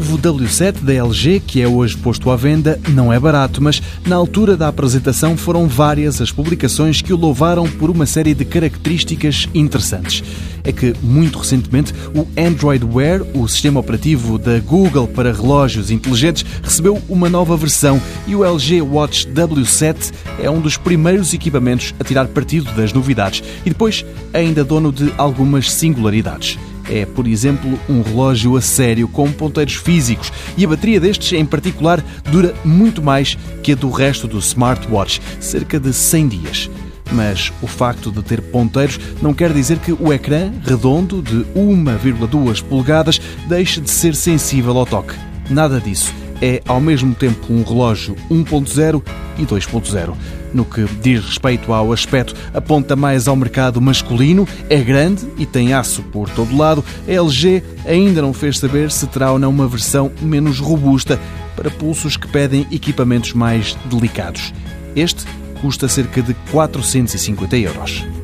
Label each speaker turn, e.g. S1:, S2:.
S1: W7 da LG, que é hoje posto à venda, não é barato, mas na altura da apresentação foram várias as publicações que o louvaram por uma série de características interessantes. É que, muito recentemente, o Android Wear, o sistema operativo da Google para relógios inteligentes, recebeu uma nova versão e o LG Watch W7 é um dos primeiros equipamentos a tirar partido das novidades e depois ainda dono de algumas singularidades. É, por exemplo, um relógio a sério com ponteiros físicos e a bateria destes, em particular, dura muito mais que a do resto do smartwatch, cerca de 100 dias. Mas o facto de ter ponteiros não quer dizer que o ecrã, redondo, de 1,2 polegadas, deixe de ser sensível ao toque. Nada disso é ao mesmo tempo um relógio 1.0 e 2.0. No que diz respeito ao aspecto, aponta mais ao mercado masculino, é grande e tem aço por todo lado. A LG ainda não fez saber se terá ou não uma versão menos robusta para pulsos que pedem equipamentos mais delicados. Este custa cerca de 450 euros.